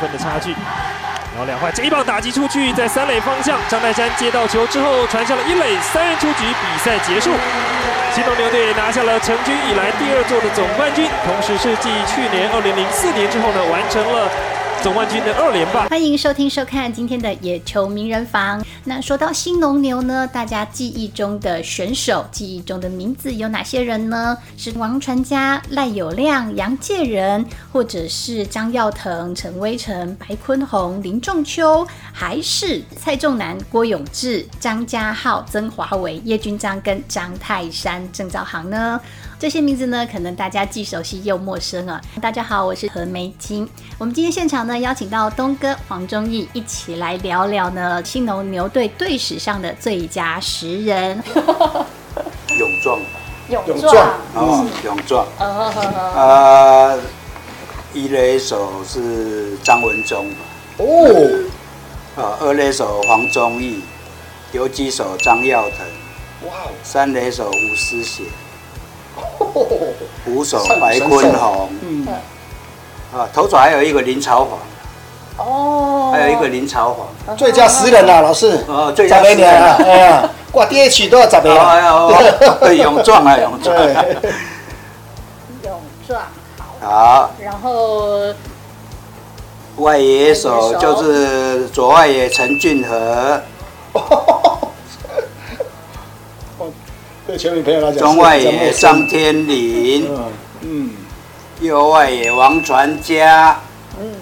分的差距。然后两坏，这一棒打击出去，在三垒方向，张泰山接到球之后传向了一垒，三人出局，比赛结束。新东牛队拿下了成军以来第二座的总冠军，同时是继去年二零零四年之后呢，完成了。总冠军的二连霸，欢迎收听收看今天的野球名人房。那说到新农牛呢，大家记忆中的选手，记忆中的名字有哪些人呢？是王传家、赖友亮、杨介仁，或者是张耀腾、陈威成、白坤宏、林仲秋，还是蔡仲南、郭永志、张家浩、曾华伟、叶君璋跟张泰山、郑兆航呢？这些名字呢，可能大家既熟悉又陌生啊。大家好，我是何梅金。我们今天现场呢，邀请到东哥黄忠义一起来聊聊呢，兴农牛队队史上的最佳十人。勇壮，勇壮哦，勇壮。哦，呃，一垒手是张文忠。哦。啊，二垒手黄忠义，游击手张耀腾。哇。三垒手吴思贤。捕手白坤红，嗯，啊，投手还有一个林朝华，哦，还有一个林朝华，最佳十人啊，老师，哦，最佳十人啊，哎呀，挂 DH 都要十个，哎呀，对，勇壮啊，勇壮，勇壮，好，然后外野手就是左外野陈俊和。对球迷朋友来讲，中外野张天林，嗯，右外野王传佳，嗯，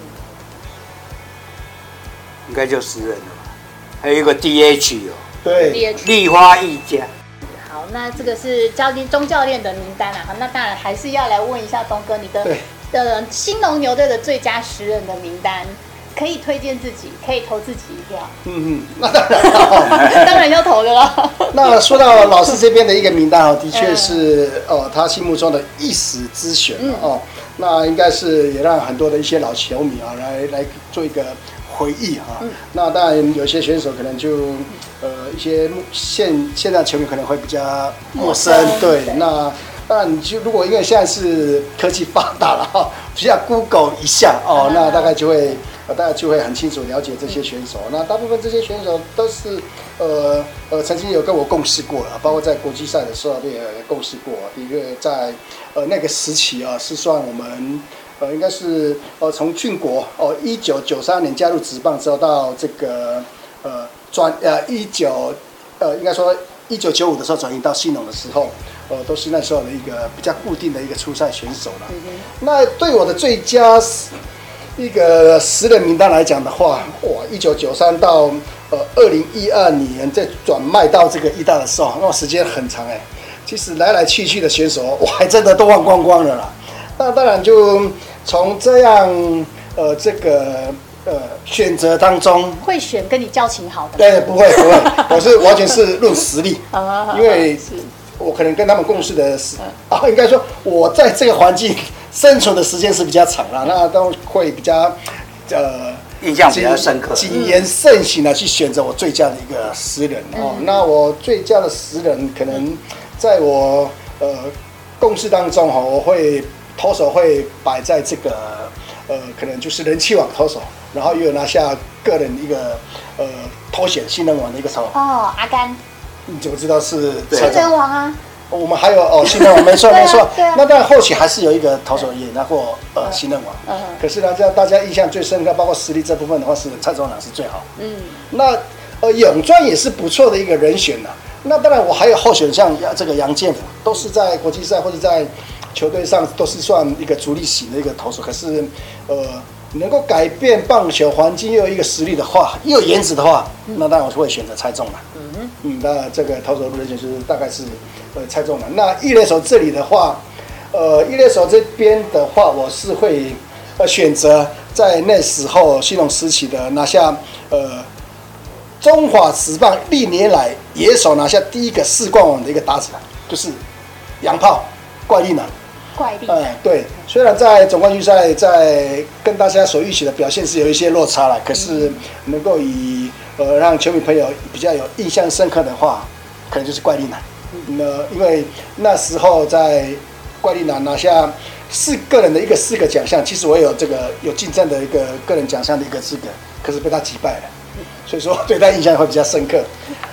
应该就十人了吧？还有一个 DH 哦，对，立花一家。好，那这个是教练钟教练的名单啊。好，那当然还是要来问一下东哥，你的的兴农牛队的最佳十人的名单。可以推荐自己，可以投自己一票。嗯嗯，那当然，当然要投的啦。那说到老师这边的一个名单哦，的确是哦，他心目中的一时之选哦。那应该是也让很多的一些老球迷啊来来做一个回忆哈。那当然有些选手可能就呃一些现现在球迷可能会比较陌生。对，那当然你就如果因为现在是科技发达了哈，只要 Google 一下哦，那大概就会。大家就会很清楚了解这些选手。那大部分这些选手都是，呃呃，曾经有跟我共事过了，包括在国际赛的时候也共事过。的确，在呃那个时期啊，是算我们呃应该是呃从俊国哦，一九九三年加入职棒之后到这个呃转呃一九呃应该说一九九五的时候转移到新农的时候，呃都是那时候的一个比较固定的一个初赛选手了。那对我的最佳。一个十人名单来讲的话，哇，一九九三到呃二零一二年再转卖到这个意大的时候，那时间很长哎。其实来来去去的选手，我还真的都忘光光了啦。那当然就从这样呃这个呃选择当中，会选跟你交情好的？对，不会不会，我是完全是论实力，因为我可能跟他们共事的是啊，应该说我在这个环境。生存的时间是比较长了，那都会比较，呃，印象比较深刻，谨言慎行的去选择我最佳的一个诗人哦。那我最佳的诗人，可能在我呃共事当中哈，我会投手会摆在这个呃，可能就是人气王投手，然后又有拿下个人一个呃头衔新人王的一个投手哦，阿甘，你怎么知道是新人王啊？我们还有哦，新人王 没错没错，那当然后期还是有一个投手也拿过呃新人王，可是呢，这样大家印象最深刻，包括实力这部分的话，是蔡宗朗是最好。嗯，那呃勇壮也是不错的一个人选呐。那当然我还有候选像这个杨建福，都是在国际赛或者在球队上都是算一个主力型的一个投手，可是呃能够改变棒球环境又有一个实力的话，又有颜值的话，那当然我是会选择蔡仲南。嗯嗯，那这个投手人选就是大概是。呃，猜中了。那一垒手这里的话，呃，一垒手这边的话，我是会呃选择在那时候系统时期的拿下呃中华职棒历年来野手拿下第一个四冠王的一个打者，就是洋炮怪力男。怪力男。呃，对，虽然在总冠军赛在跟大家所预期的表现是有一些落差了，可是能够以呃让球迷朋友比较有印象深刻的话，可能就是怪力男。那因为那时候在怪力男拿下四个人的一个四个奖项，其实我也有这个有竞争的一个个人奖项的一个资格，可是被他击败了，所以说对他印象会比较深刻。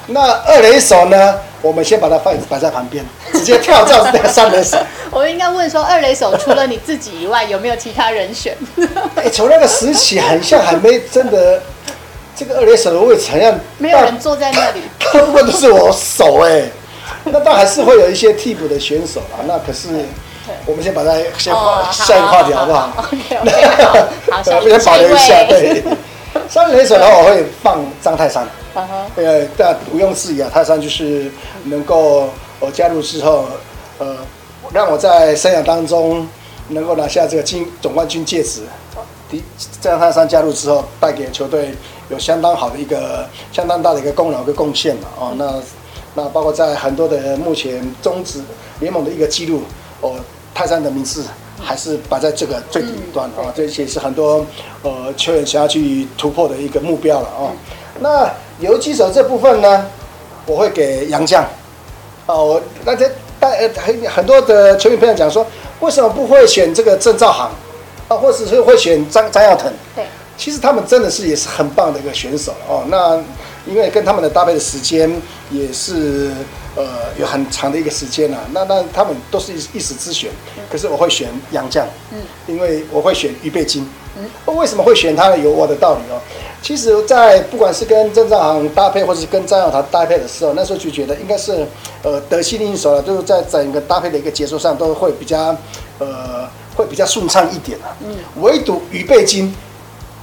那二垒手呢？我们先把它放摆在旁边，直接跳到 那个三垒手。我应该问说，二垒手除了你自己以外，有没有其他人选？哎，从那个时起，很像还没真的这个二垒手的位置，好像没有人坐在那里，大部分都是我手哎。那倒还是会有一些替补的选手啦。那可是，我们先把它先放 下一个话题好不好好，先保留一下。对，三垒手的话，我会放张泰山。呃，但毋庸置疑啊，泰山就是能够我加入之后，呃，让我在生涯当中能够拿下这个金总冠军戒指。第，张泰山加入之后，带给球队有相当好的一个、相当大的一个功劳跟贡献嘛。哦，那那包括在很多的目前中职联盟的一个记录，哦，泰山的名字还是摆在这个最顶端啊。这些是很多呃球员想要去突破的一个目标了啊。那游击手这部分呢，我会给杨将。哦，我大家大很很多的球迷朋友讲说，为什么不会选这个郑兆航啊，或者是会选张张耀腾？对，其实他们真的是也是很棒的一个选手哦。那因为跟他们的搭配的时间也是呃有很长的一个时间啊。那那他们都是一一时之选，可是我会选洋将，嗯，因为我会选于贝金。嗯，为什么会选他呢？有我的道理哦。其实，在不管是跟郑兆航搭配，或者是跟张耀堂搭配的时候，那时候就觉得应该是，呃，得心应手了，就是在整个搭配的一个节奏上都会比较，呃，会比较顺畅一点啊。嗯。唯独于贝金，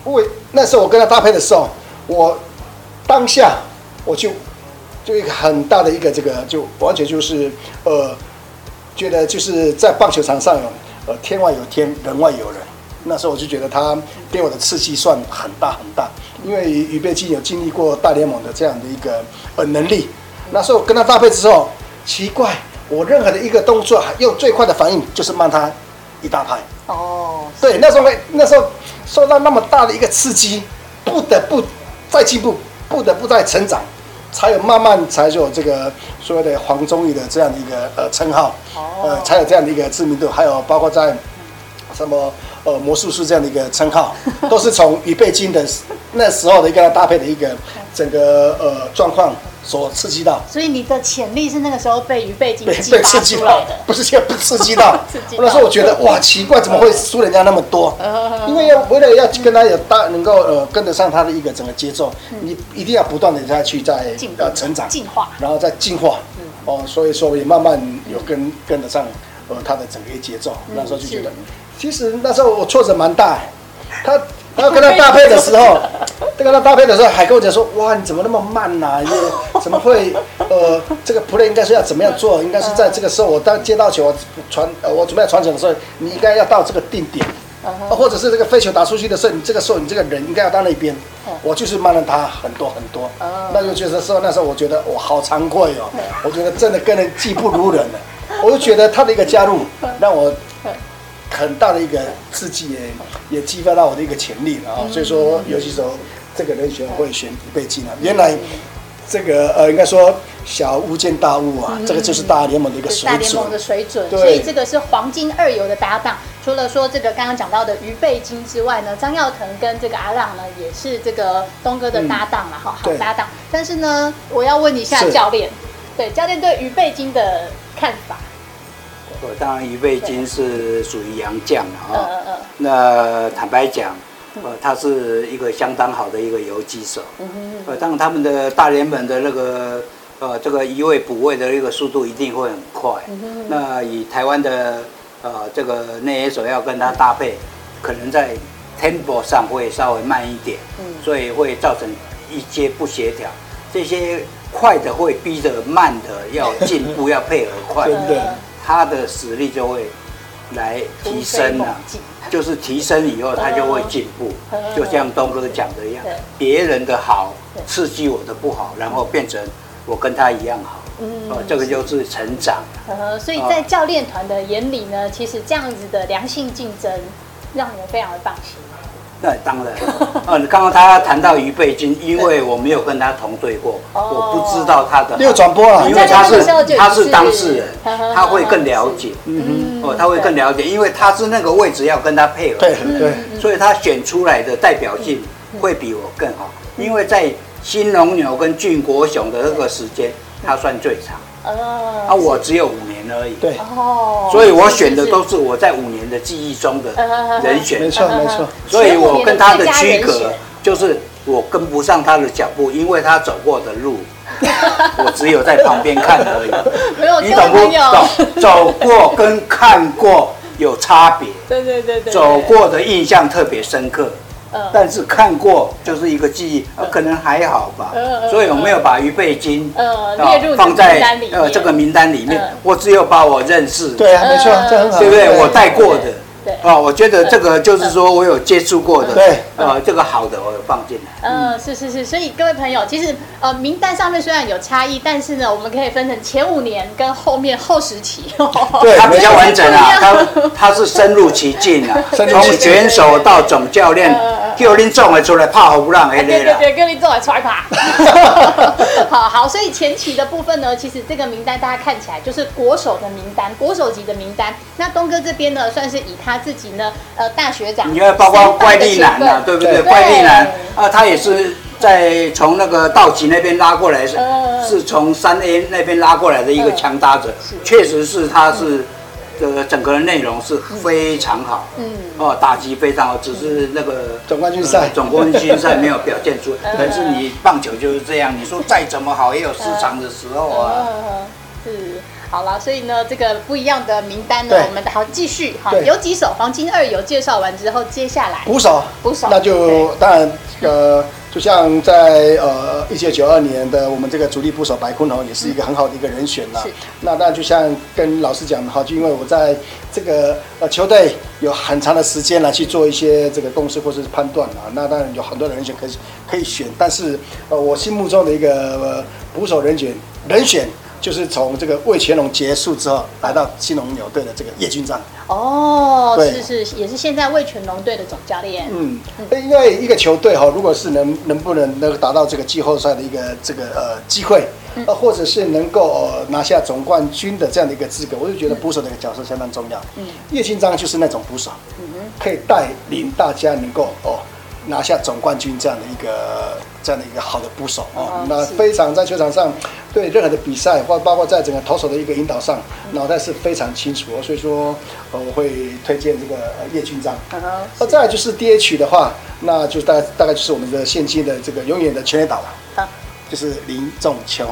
因为那时候我跟他搭配的时候，我当下我就就一个很大的一个这个，就完全就是呃，觉得就是在棒球场上，呃，天外有天，人外有人。那时候我就觉得他给我的刺激算很大很大，因为于贝基有经历过大联盟的这样的一个呃能力。那时候跟他搭配之后，奇怪，我任何的一个动作用最快的反应就是慢他一大拍。哦，对，那时候那时候受到那么大的一个刺激，不得不再进步，不得不再成长，才有慢慢才有这个所谓的黄忠义的这样的一个呃称号，呃，才有这样的一个知名度，还有包括在什么。呃，魔术师这样的一个称号，都是从预备金的那时候的一个搭配的一个整个呃状况所刺激到。所以你的潜力是那个时候被于背景被被刺激到，不是现在不刺激到。刺激到。那时候我觉得哇，奇怪，怎么会输人家那么多？因为要为了要跟他有搭能够呃跟得上他的一个整个节奏，你一定要不断的再去在呃成长、进化，然后再进化。哦，所以说也慢慢有跟跟得上呃他的整个节奏。那时候就觉得。其实那时候我挫折蛮大，他然后跟他搭配的时候，跟他搭配的时候还跟我讲说，哇，你怎么那么慢呐、啊？你怎么会呃，这个 play 应该是要怎么样做？应该是在这个时候，我当接到球，我传呃，我准备要传球的时候，你应该要到这个定点，或者是这个飞球打出去的时候，你这个时候你这个人应该要到那边。我就是慢了他很多很多，那就觉得说那时候我觉得我好惭愧哦，我觉得真的跟人技不如人了，我就觉得他的一个加入让我。很大的一个刺激也也激发到我的一个潜力了啊，所以说游击手这个人选会选于贝金啊。原来这个呃应该说小巫见大巫啊，这个就是大联盟的一个水准。大联盟的水准，所以这个是黄金二游的搭档。除了说这个刚刚讲到的于贝金之外呢，张耀腾跟这个阿浪呢也是这个东哥的搭档嘛，好好搭档。但是呢，我要问一下教练，对教练对于贝金的看法。当然，于贝金是属于洋将啊。嗯嗯嗯。那坦白讲，呃，他是一个相当好的一个游击手。嗯嗯呃，当然他们的大联盟的那个呃这个移位补位的一个速度一定会很快。嗯。那以台湾的呃这个内野手要跟他搭配，可能在 tempo 上会稍微慢一点。嗯。所以会造成一些不协调。这些快的会逼着慢的要进步，要配合快。真的。他的实力就会来提升了，就是提升以后他就会进步，就像东哥讲的一样，别人的好刺激我的不好，然后变成我跟他一样好，哦，这个就是成长。呃所以在教练团的眼里呢，其实这样子的良性竞争让你们非常的放心。对，当然。呃，刚刚他谈到于贝金，因为我没有跟他同队过，我不知道他的。没有转播了，因为他是他是当事人，他会更了解。嗯哼。哦，他会更了解，因为他是那个位置要跟他配合。对对。所以他选出来的代表性会比我更好，因为在新龙牛跟俊国雄的那个时间，他算最长。哦。啊，我只有五年而已。对。哦。所以我选的都是我在五年的记忆中的人选。没错没错。所以我跟他的区隔就是我跟不上他的脚步，因为他走过的路，我只有在旁边看而已。没有，你懂不懂？走过跟看过有差别。对对对对。走过的印象特别深刻。但是看过就是一个记忆，可能还好吧，所以我没有把于贝金列入放在呃这个名单里面，我只有把我认识，对啊，没错，这很好，对不对？我带过的。对啊，我觉得这个就是说我有接触过的，对，呃，这个好的我有放进来。嗯，是是是，所以各位朋友，其实呃名单上面虽然有差异，但是呢，我们可以分成前五年跟后面后十期。对，它比较完整啊，它它是深入其境啊，从选手到总教练，叫你总会出来怕不让 A 对对对，叫你总会出来怕。好好，所以前期的部分呢，其实这个名单大家看起来就是国手的名单，国手级的名单。那东哥这边呢，算是以他。他自己呢，呃，大学长，你看，包括怪力男啊，对不对？怪力男啊，他也是在从那个道奇那边拉过来，是是从三 A 那边拉过来的一个强打者，确实是他是这个整个的内容是非常好，嗯，哦，打击非常好，只是那个总冠军赛，总冠军赛没有表现出来。但是你棒球就是这样，你说再怎么好，也有失常的时候啊。是。好了，所以呢，这个不一样的名单呢，我们好继续哈。有几首黄金二有介绍完之后，接下来捕手，捕手，那就当然这个就像在呃一九九二年的我们这个主力捕手白坤龙也是一个很好的一个人选了。那当然就像跟老师讲的哈，就因为我在这个呃球队有很长的时间来去做一些这个共识或者是判断啊，那当然有很多的人选可以可以选，但是呃我心目中的一个捕手人选人选。就是从这个魏全龙结束之后，来到新农牛队的这个叶军章。哦，对是是，也是现在魏全龙队的总教练。嗯，因为一个球队哈，如果是能能不能能达到这个季后赛的一个这个呃机会，呃，或者是能够呃拿下总冠军的这样的一个资格，我就觉得捕手的一个角色相当重要。嗯，叶君璋就是那种捕手，嗯哼，可以带领大家能够哦。拿下总冠军这样的一个这样的一个好的捕手哦，那非常在球场上对任何的比赛或包括在整个投手的一个引导上，脑袋是非常清楚，所以说呃我会推荐这个叶君璋。那再来就是 DH 的话，那就大概大概就是我们的现今的这个永远的全垒打了，就是林仲秋，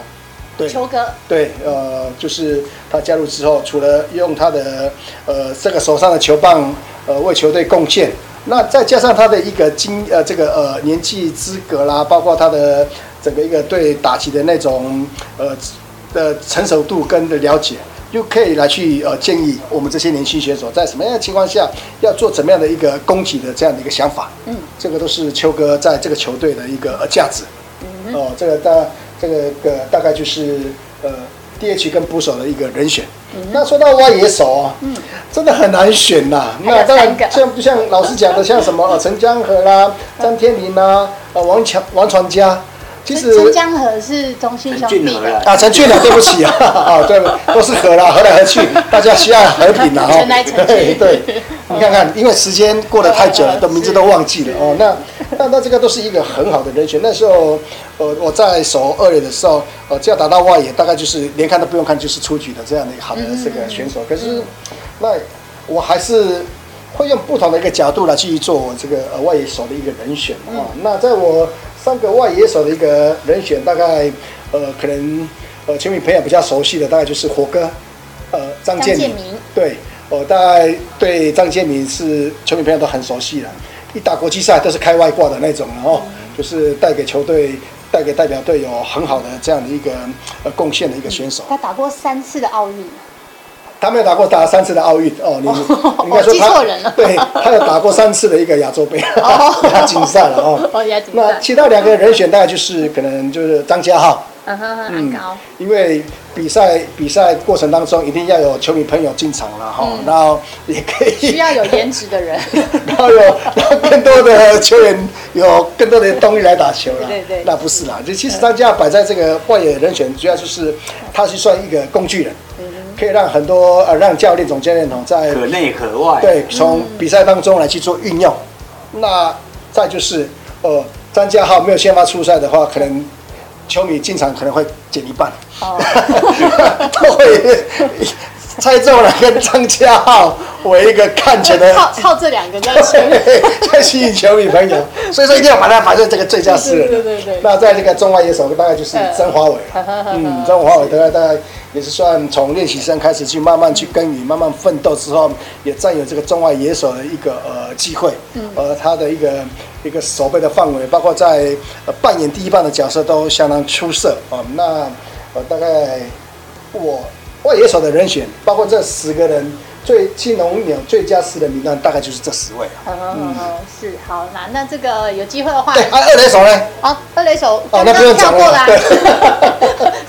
对，秋哥，对，呃，就是他加入之后，除了用他的呃这个手上的球棒呃为球队贡献。那再加上他的一个经呃这个呃年纪资格啦，包括他的整个一个对打击的那种呃的成熟度跟的了解，就可以来去呃建议我们这些年轻选手在什么样的情况下要做怎么样的一个攻击的这样的一个想法。嗯，这个都是秋哥在这个球队的一个价值。嗯，哦，这个大这个个大概就是呃。DH 跟捕手的一个人选，嗯、那说到外野手啊，嗯、真的很难选呐。那当然像就像老师讲的，像什么呃陈江河啦、张天林啦、呃王强、王传家。其实陈江河是中信兄弟的啊，陈俊了，对不起啊，啊，对，都是河啦，河来河去，大家需要和平啊。哦。对对，你看看，因为时间过得太久了，都名字都忘记了哦。那那那这个都是一个很好的人选。那时候，呃，我在守二垒的时候，呃，只要打到外野，大概就是连看都不用看，就是出局的这样的一个好的这个选手。可是，那我还是会用不同的一个角度来去做我这个呃外野手的一个人选啊。那在我。三个外野手的一个人选，大概呃，可能呃，球迷朋友比较熟悉的，大概就是火哥，呃，张建明。对，呃，大概对张建明是球迷朋友都很熟悉了。一打国际赛都是开外挂的那种，然后就是带给球队、带给代表队有很好的这样的一个呃贡献的一个选手。他打过三次的奥运。他没有打过打三次的奥运哦，你应该说他对，他有打过三次的一个亚洲杯，亚锦赛了哦。亚锦赛。那其他两个人选大概就是可能就是张家浩。嗯哼哼，很高。因为比赛比赛过程当中，一定要有球迷朋友进场了哈，然后也可以需要有颜值的人，然后有然后更多的球员有更多的动力来打球了。对对，那不是啦，就其实张家摆在这个外野人选，主要就是他是算一个工具人，可以让很多呃让教练总教练哦在可内可外，对，从比赛当中来去做运用。那再就是呃张家浩没有先发出赛的话，可能。球迷进场可能会减一半，哦，都会 猜中了跟张家浩为一个看起来 靠靠这两个在吸在吸引球迷朋友，所以说一定要把它摆在这个最佳四人。对对对。那在这个中外野手大概就是曾华伟，嗯，曾华伟大概大概也是算从练习生开始去慢慢去耕耘，慢慢奋斗之后，也占有这个中外野手的一个呃机会，呃，他的一个。一个守备的范围，包括在呃扮演第一棒的角色都相当出色啊。那呃大概我外野手的人选，包括这十个人最青龙鸟最佳十人名单，大概就是这十位啊。嗯，是好，那那这个有机会的话，对，二垒手呢？好，二垒手哦，那不用讲了。没有第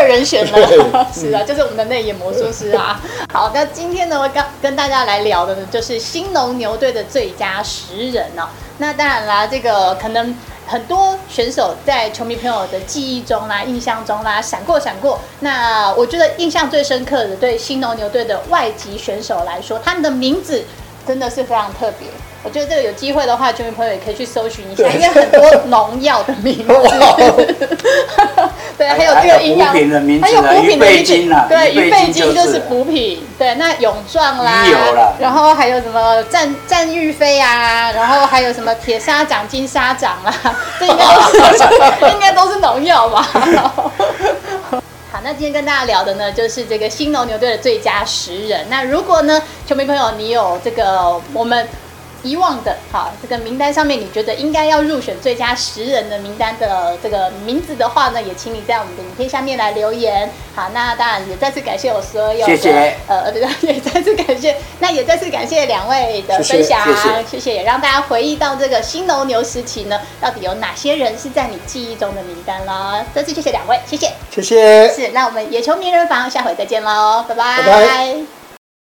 二人选了，是啊，就是我们的内眼魔术师啊。好，那今天呢，我跟跟大家来聊的呢，就是新农牛队的最佳十人哦。那当然啦，这个可能很多选手在球迷朋友的记忆中啦、印象中啦，闪过闪过。那我觉得印象最深刻的，对新农牛队的外籍选手来说，他们的名字真的是非常特别。我觉得这个有机会的话，球迷朋友也可以去搜寻一下，因为很多农药的名字。对，还有这个营养品的名字，还有补品的名字。对，鱼贝金就是补品。对，那勇壮啦，然后还有什么战战玉飞啊，然后还有什么铁砂掌、金砂掌啊，这应该都是应该都是农药吧？好，那今天跟大家聊的呢，就是这个新农牛队的最佳十人。那如果呢，球迷朋友你有这个我们。遗忘的，好，这个名单上面你觉得应该要入选最佳十人的名单的这个名字的话呢，也请你在我们的影片下面来留言。好，那当然也再次感谢我所有的，谢谢，呃，对，也再次感谢，那也再次感谢两位的分享，谢谢，谢谢，谢谢，也让大家回忆到这个新农牛时期呢，到底有哪些人是在你记忆中的名单了。再次谢谢两位，谢谢，谢谢，是，那我们野球名人房下回再见喽，拜拜。拜拜。